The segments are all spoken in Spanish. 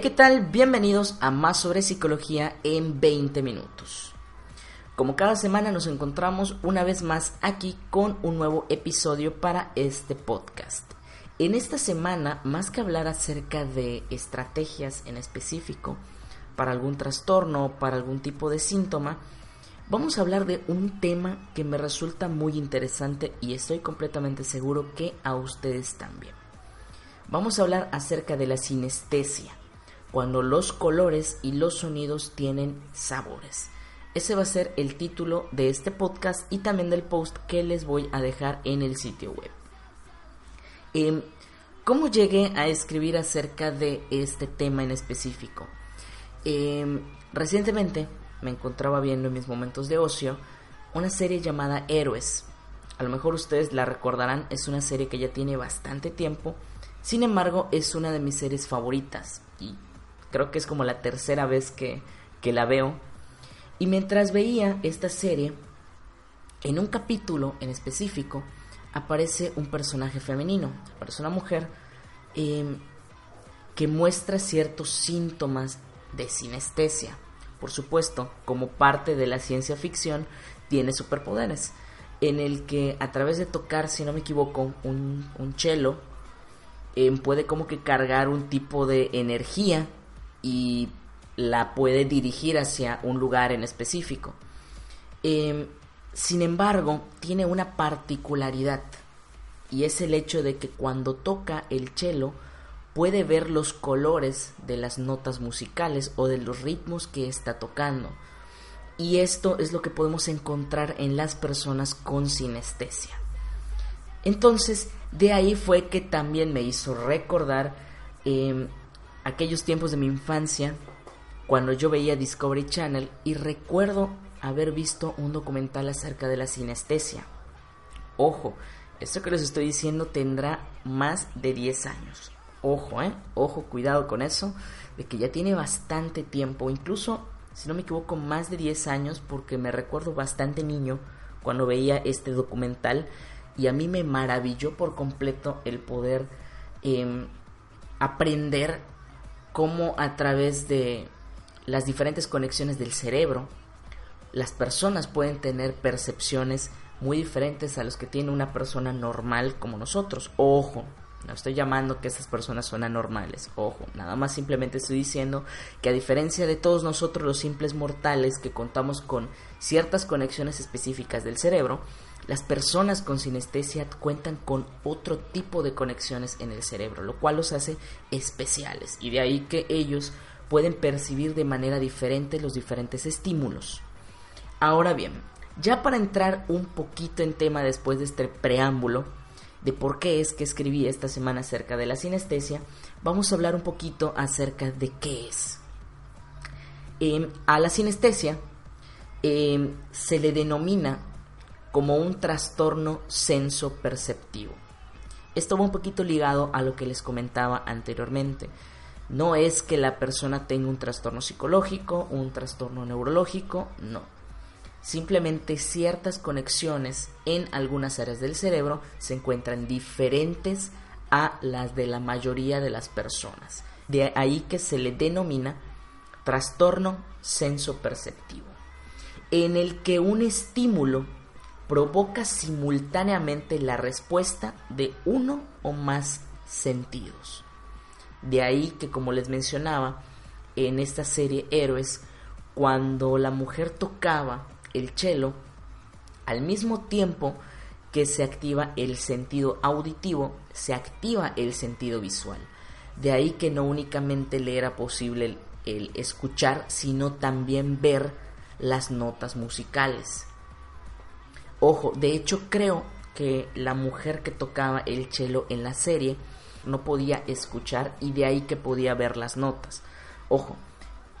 ¿qué tal? Bienvenidos a Más sobre Psicología en 20 minutos. Como cada semana nos encontramos una vez más aquí con un nuevo episodio para este podcast. En esta semana, más que hablar acerca de estrategias en específico para algún trastorno, para algún tipo de síntoma, vamos a hablar de un tema que me resulta muy interesante y estoy completamente seguro que a ustedes también. Vamos a hablar acerca de la sinestesia cuando los colores y los sonidos tienen sabores. Ese va a ser el título de este podcast y también del post que les voy a dejar en el sitio web. Em, ¿Cómo llegué a escribir acerca de este tema en específico? Em, recientemente me encontraba viendo en mis momentos de ocio una serie llamada Héroes. A lo mejor ustedes la recordarán, es una serie que ya tiene bastante tiempo, sin embargo es una de mis series favoritas y creo que es como la tercera vez que, la veo. Y mientras veía esta serie, en un capítulo en específico, aparece un personaje femenino, aparece una mujer em, que muestra ciertos síntomas de sinestesia. Por supuesto, como parte de la ciencia ficción, tiene superpoderes, en el que a través de tocar, si no me equivoco, un, un cello, em, puede como que cargar un tipo de energía y la puede dirigir hacia un lugar en específico. Em, sin embargo, tiene una particularidad y es el hecho de que cuando toca el cello puede ver los colores de las notas musicales o de los ritmos que está tocando. Y esto es lo que podemos encontrar en las personas con sinestesia. Entonces, de ahí fue que también me hizo recordar em, aquellos tiempos de mi infancia cuando yo veía Discovery Channel y recuerdo haber visto un documental acerca de la sinestesia. Ojo, esto que les estoy diciendo tendrá más de 10 años. Ojo, eh, ojo, cuidado con eso, de que ya tiene bastante tiempo, incluso, si no me equivoco, más de 10 años, porque me recuerdo bastante niño cuando veía este documental y a mí me maravilló por completo el poder em, aprender cómo a través de las diferentes conexiones del cerebro, las personas pueden tener percepciones muy diferentes a los que tiene una persona normal como nosotros. Ojo, no estoy llamando que esas personas son anormales, ojo, nada más simplemente estoy diciendo que a diferencia de todos nosotros los simples mortales que contamos con ciertas conexiones específicas del cerebro, las personas con sinestesia cuentan con otro tipo de conexiones en el cerebro, lo cual los hace especiales y de ahí que ellos pueden percibir de manera diferente los diferentes estímulos. Ahora bien, ya para entrar un poquito en tema después de este preámbulo de por qué es que escribí esta semana acerca de la sinestesia, vamos a hablar un poquito acerca de qué es. Em, a la sinestesia em, se le denomina como un trastorno senso-perceptivo. Esto va un poquito ligado a lo que les comentaba anteriormente. No es que la persona tenga un trastorno psicológico, un trastorno neurológico, no. Simplemente ciertas conexiones en algunas áreas del cerebro se encuentran diferentes a las de la mayoría de las personas. De ahí que se le denomina trastorno senso-perceptivo, en el que un estímulo provoca simultáneamente la respuesta de uno o más sentidos. De ahí que, como les mencionaba, en esta serie Héroes, cuando la mujer tocaba el cello, al mismo tiempo que se activa el sentido auditivo, se activa el sentido visual. De ahí que no únicamente le era posible el, escuchar, sino también ver las notas musicales. Ojo, de hecho creo que la mujer que tocaba el cello en la serie no podía escuchar y de ahí que podía ver las notas. Ojo,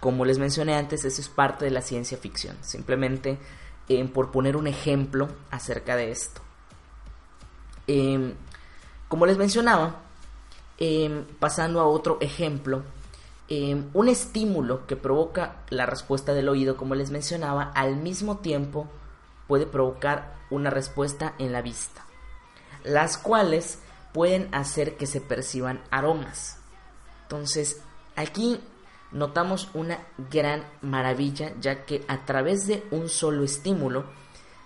como les mencioné antes, eso es parte de la ciencia ficción. Simplemente eh, por poner un ejemplo acerca de esto. Em, como les mencionaba, em, pasando a otro ejemplo, em, un estímulo que provoca la respuesta del oído, como les mencionaba, al mismo tiempo puede provocar una respuesta en la vista, las cuales pueden hacer que se perciban aromas. Entonces, Aquí notamos una gran maravilla ya que a través de un solo estímulo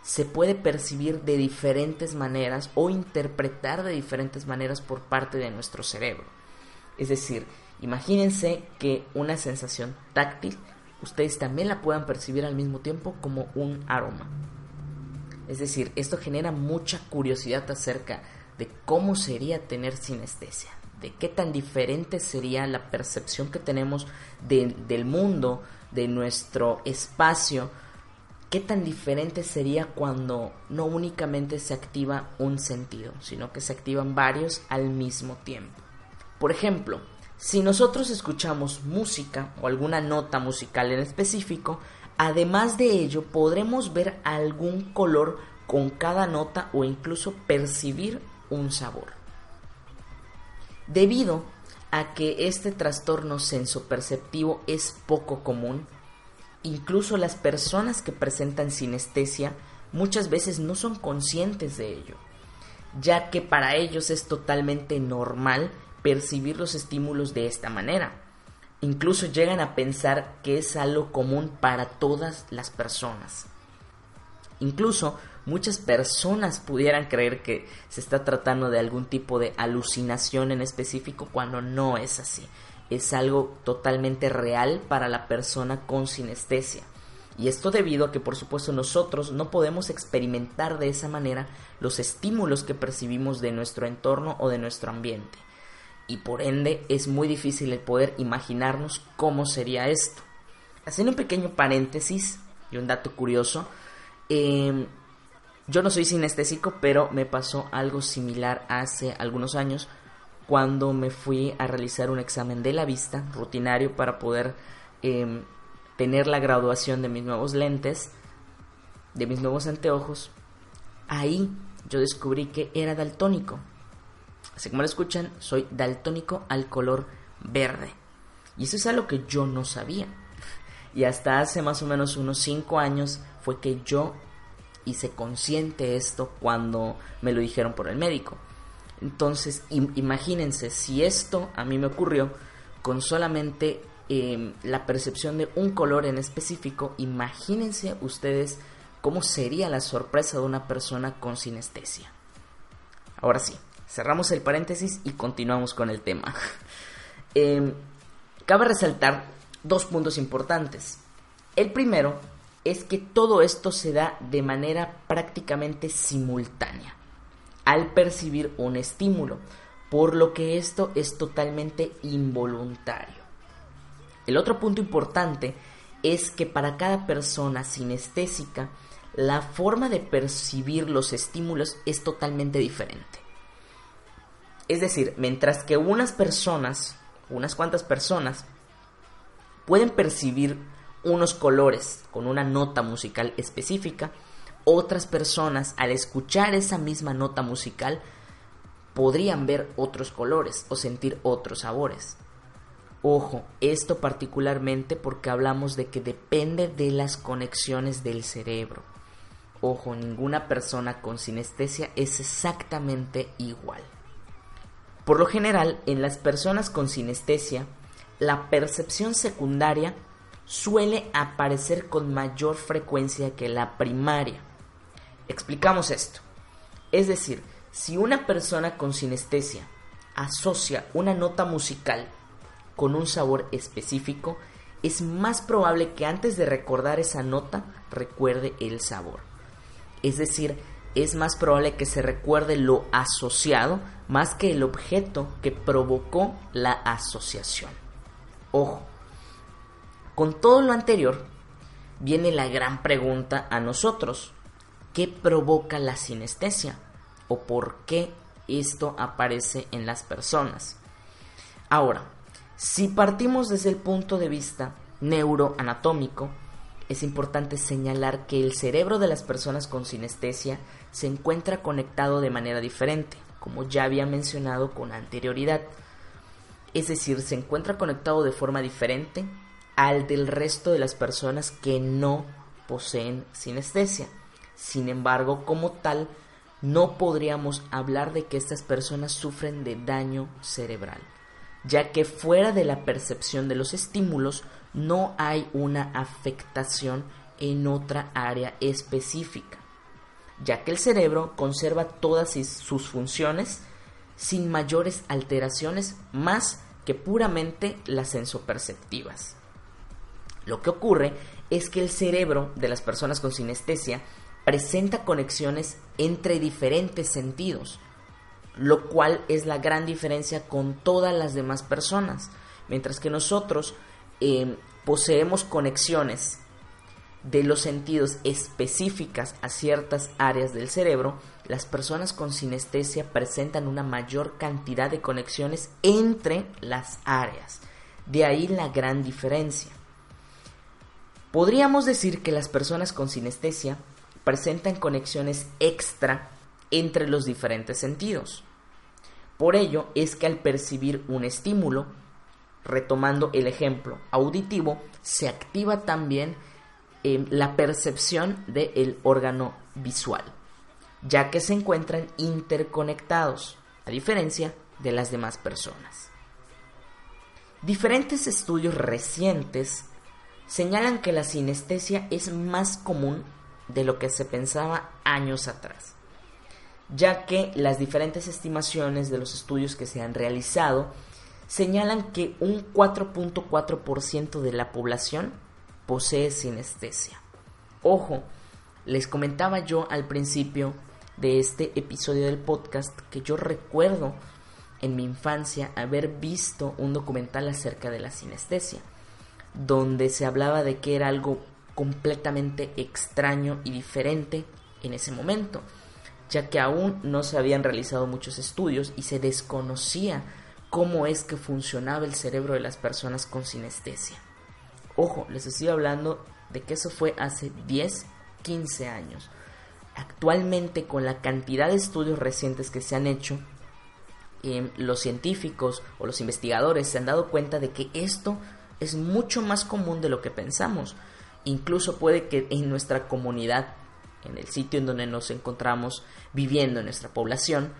se puede percibir de diferentes maneras o interpretar de diferentes maneras por parte de nuestro cerebro. Es decir, imagínense que una sensación táctil ustedes también la puedan percibir al mismo tiempo como un aroma. Es decir, esto genera mucha curiosidad acerca de cómo sería tener sinestesia, de qué tan diferente sería la percepción que tenemos del mundo, de nuestro espacio, qué tan diferente sería cuando no únicamente se activa un sentido, sino que se activan varios al mismo tiempo. Por ejemplo, si nosotros escuchamos música o alguna nota musical en específico, además de ello podremos ver algún color con cada nota o incluso percibir un sabor. Debido a que este trastorno sensoperceptivo es poco común, incluso las personas que presentan sinestesia muchas veces no son conscientes de ello, ya que para ellos es totalmente normal percibir los estímulos de esta manera. Incluso llegan a pensar que es algo común para todas las personas. Incluso muchas personas pudieran creer que se está tratando de algún tipo de alucinación en específico cuando no es así. Es algo totalmente real para la persona con sinestesia. Y esto debido a que por supuesto nosotros no podemos experimentar de esa manera los estímulos que percibimos de nuestro entorno o de nuestro ambiente. Y por ende es muy difícil el poder imaginarnos cómo sería esto. Haciendo un pequeño paréntesis y un dato curioso, eh, yo no soy sinestésico, pero me pasó algo similar hace algunos años cuando me fui a realizar un examen de la vista rutinario para poder em, tener la graduación de mis nuevos lentes, de mis nuevos anteojos. Ahí yo descubrí que era daltónico. Así como lo escuchan, soy daltónico al color verde. Y eso es algo que yo no sabía. Y hasta hace más o menos unos 5 años fue que yo hice consciente esto cuando me lo dijeron por el médico. Entonces, imagínense, si esto a mí me ocurrió con solamente em, la percepción de un color en específico, imagínense ustedes cómo sería la sorpresa de una persona con sinestesia. Ahora sí, cerramos el paréntesis y continuamos con el tema. Em, cabe resaltar dos puntos importantes. El primero es que todo esto se da de manera prácticamente simultánea al percibir un estímulo, por lo que esto es totalmente involuntario. El otro punto importante es que para cada persona sinestésica, la forma de percibir los estímulos es totalmente diferente. Es decir, mientras que unas personas, unas cuantas personas, pueden percibir unos colores con una nota musical específica, otras personas al escuchar esa misma nota musical podrían ver otros colores o sentir otros sabores. Ojo, esto particularmente porque hablamos de que depende de las conexiones del cerebro. Ojo, ninguna persona con sinestesia es exactamente igual. Por lo general, en las personas con sinestesia, la percepción secundaria suele aparecer con mayor frecuencia que la primaria. Explicamos esto. Es decir, si una persona con sinestesia asocia una nota musical con un sabor específico, es más probable que antes de recordar esa nota recuerde el sabor. Es decir, es más probable que se recuerde lo asociado más que el objeto que provocó la asociación. Ojo, con todo lo anterior, viene la gran pregunta a nosotros. ¿Qué provoca la sinestesia? ¿O por qué esto aparece en las personas? Ahora, si partimos desde el punto de vista neuroanatómico, es importante señalar que el cerebro de las personas con sinestesia se encuentra conectado de manera diferente, como ya había mencionado con anterioridad. Es decir, se encuentra conectado de forma diferente al del resto de las personas que no poseen sinestesia. Sin embargo, como tal, no podríamos hablar de que estas personas sufren de daño cerebral, ya que fuera de la percepción de los estímulos no hay una afectación en otra área específica, ya que el cerebro conserva todas sus funciones sin mayores alteraciones más que puramente las sensoperceptivas. Lo que ocurre es que el cerebro de las personas con sinestesia presenta conexiones entre diferentes sentidos, lo cual es la gran diferencia con todas las demás personas, mientras que nosotros eh, poseemos conexiones de los sentidos específicas a ciertas áreas del cerebro, las personas con sinestesia presentan una mayor cantidad de conexiones entre las áreas. De ahí la gran diferencia. Podríamos decir que las personas con sinestesia presentan conexiones extra entre los diferentes sentidos. Por ello es que al percibir un estímulo, retomando el ejemplo auditivo, se activa también eh, la percepción del órgano visual, ya que se encuentran interconectados, a diferencia de las demás personas. Diferentes estudios recientes señalan que la sinestesia es más común de lo que se pensaba años atrás, ya que las diferentes estimaciones de los estudios que se han realizado señalan que un 4.4% de la población posee sinestesia. Ojo, les comentaba yo al principio de este episodio del podcast que yo recuerdo en mi infancia haber visto un documental acerca de la sinestesia donde se hablaba de que era algo completamente extraño y diferente en ese momento, ya que aún no se habían realizado muchos estudios y se desconocía cómo es que funcionaba el cerebro de las personas con sinestesia. Ojo, les estoy hablando de que eso fue hace 10, 15 años. Actualmente, con la cantidad de estudios recientes que se han hecho, eh, los científicos o los investigadores se han dado cuenta de que esto es mucho más común de lo que pensamos. Incluso puede que en nuestra comunidad, en el sitio en donde nos encontramos viviendo, en nuestra población,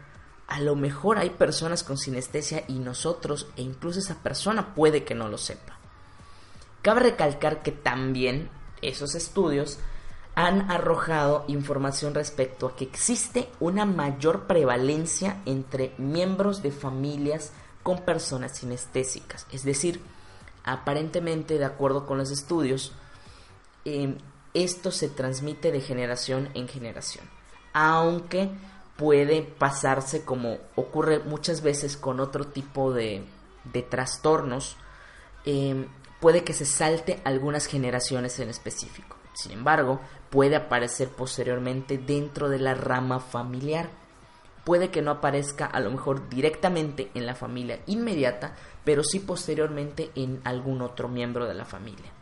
a lo mejor hay personas con sinestesia y nosotros, e incluso esa persona puede que no lo sepa. Cabe recalcar que también esos estudios han arrojado información respecto a que existe una mayor prevalencia entre miembros de familias con personas sinestésicas, es decir, aparentemente, de acuerdo con los estudios, em, esto se transmite de generación en generación. Aunque puede pasarse como ocurre muchas veces con otro tipo de, trastornos, em, puede que se salte algunas generaciones en específico. Sin embargo, puede aparecer posteriormente dentro de la rama familiar. Puede que no aparezca a lo mejor directamente en la familia inmediata, pero sí posteriormente en algún otro miembro de la familia.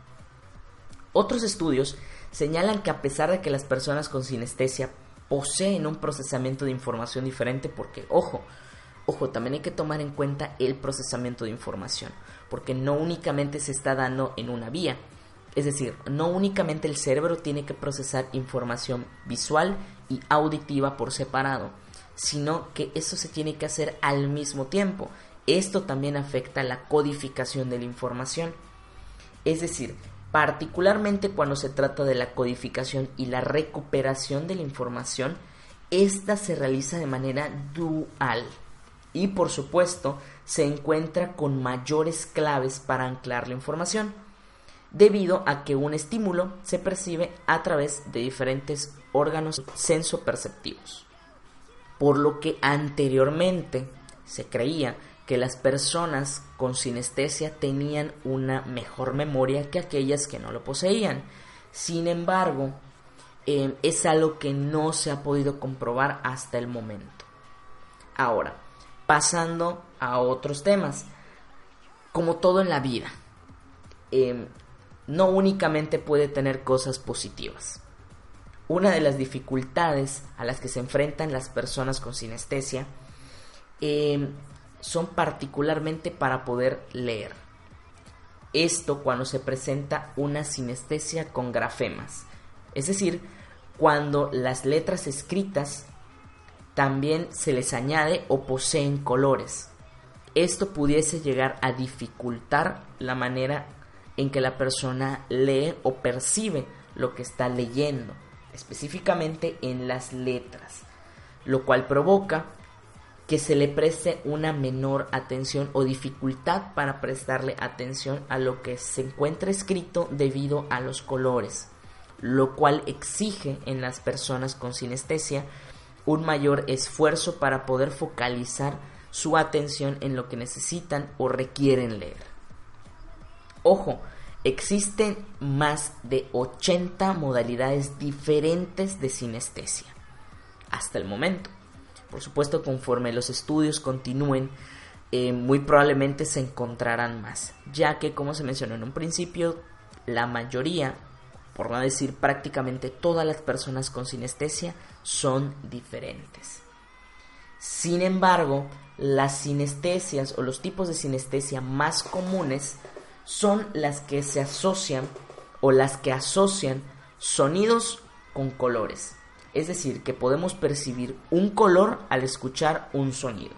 Otros estudios señalan que a pesar de que las personas con sinestesia poseen un procesamiento de información diferente, porque, ojo, ojo, también hay que tomar en cuenta el procesamiento de información, porque no únicamente se está dando en una vía, es decir, no únicamente el cerebro tiene que procesar información visual y auditiva por separado, sino que eso se tiene que hacer al mismo tiempo. Esto también afecta la codificación de la información. Es decir, particularmente cuando se trata de la codificación y la recuperación de la información, esta se realiza de manera dual y por supuesto se encuentra con mayores claves para anclar la información, debido a que un estímulo se percibe a través de diferentes órganos sensoperceptivos. Por lo que anteriormente se creía que las personas con sinestesia tenían una mejor memoria que aquellas que no lo poseían. Sin embargo, em, es algo que no se ha podido comprobar hasta el momento. Ahora, pasando a otros temas, como todo en la vida, em, no únicamente puede tener cosas positivas. Una de las dificultades a las que se enfrentan las personas con sinestesia eh, son particularmente para poder leer. Esto cuando se presenta una sinestesia con grafemas, es decir, cuando las letras escritas también se les añade o poseen colores. esto pudiese llegar a dificultar la manera en que la persona lee o percibe lo que está leyendo, específicamente en las letras, lo cual provoca que se le preste una menor atención o dificultad para prestarle atención a lo que se encuentra escrito debido a los colores, lo cual exige en las personas con sinestesia un mayor esfuerzo para poder focalizar su atención en lo que necesitan o requieren leer. Ojo, existen más de 80 modalidades diferentes de sinestesia hasta el momento. Por supuesto, conforme los estudios continúen, eh, muy probablemente se encontrarán más, ya que, como se mencionó en un principio, la mayoría, por no decir prácticamente todas las personas con sinestesia, son diferentes. Sin embargo, las sinestesias o los tipos de sinestesia más comunes son las que se asocian o las que asocian sonidos con colores. Es decir, que podemos percibir un color al escuchar un sonido.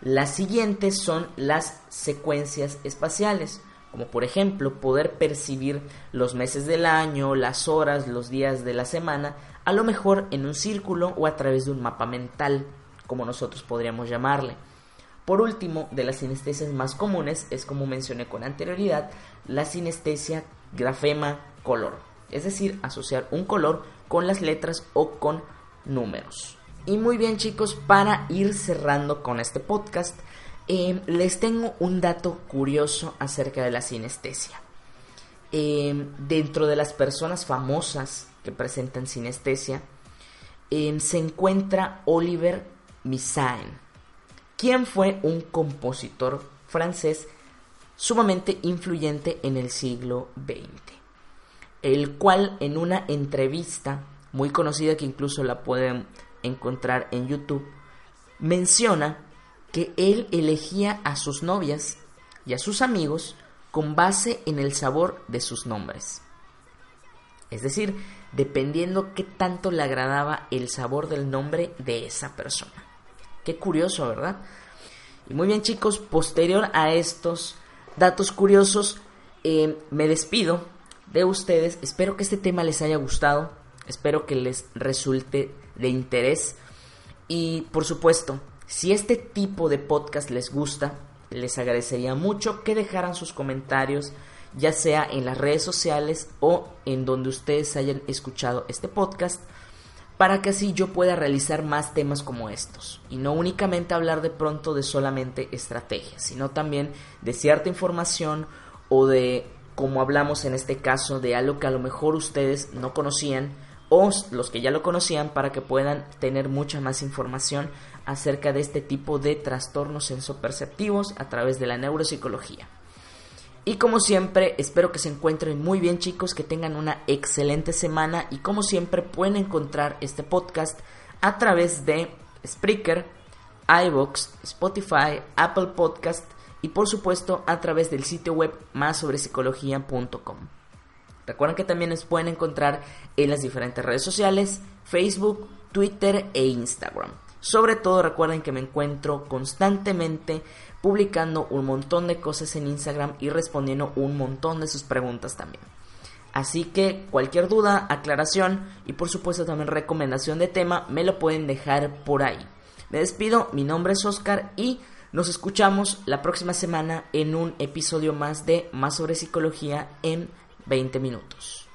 Las siguientes son las secuencias espaciales, como por ejemplo poder percibir los meses del año, las horas, los días de la semana, a lo mejor en un círculo o a través de un mapa mental como nosotros podríamos llamarle. Por último, de las sinestesias más comunes es como mencioné con anterioridad, la sinestesia grafema color, es decir, asociar un color con las letras o con números. Y muy bien chicos, para ir cerrando con este podcast, eh, les tengo un dato curioso acerca de la sinestesia. Eh, dentro de las personas famosas que presentan sinestesia, eh, se encuentra Oliver Misaen, quien fue un compositor francés sumamente influyente en el siglo XX, el cual en una entrevista muy conocida que incluso la pueden encontrar en YouTube, menciona que él elegía a sus novias y a sus amigos con base en el sabor de sus nombres. Es decir, dependiendo qué tanto le agradaba el sabor del nombre de esa persona. Qué curioso, ¿verdad? Y muy bien chicos, posterior a estos datos curiosos, eh, me despido de ustedes. Espero que este tema les haya gustado, espero que les resulte de interés. Y por supuesto, si este tipo de podcast les gusta, les agradecería mucho que dejaran sus comentarios, ya sea en las redes sociales o en donde ustedes hayan escuchado este podcast para que así yo pueda realizar más temas como estos y no únicamente hablar de pronto de solamente estrategias, sino también de cierta información o de, como hablamos en este caso, de algo que a lo mejor ustedes no conocían o los que ya lo conocían para que puedan tener mucha más información acerca de este tipo de trastornos sensoperceptivos a través de la neuropsicología. Y como siempre, espero que se encuentren muy bien chicos, que tengan una excelente semana y como siempre pueden encontrar este podcast a través de Spreaker, iVoox, Spotify, Apple Podcast y por supuesto a través del sitio web más psicología.com. Recuerden que también nos pueden encontrar en las diferentes redes sociales, Facebook, Twitter e Instagram. Sobre todo recuerden que me encuentro constantemente publicando un montón de cosas en Instagram y respondiendo un montón de sus preguntas también. Así que cualquier duda, aclaración y por supuesto también recomendación de tema me lo pueden dejar por ahí. Me despido, mi nombre es Oscar y nos escuchamos la próxima semana en un episodio más de Más sobre psicología en 20 minutos.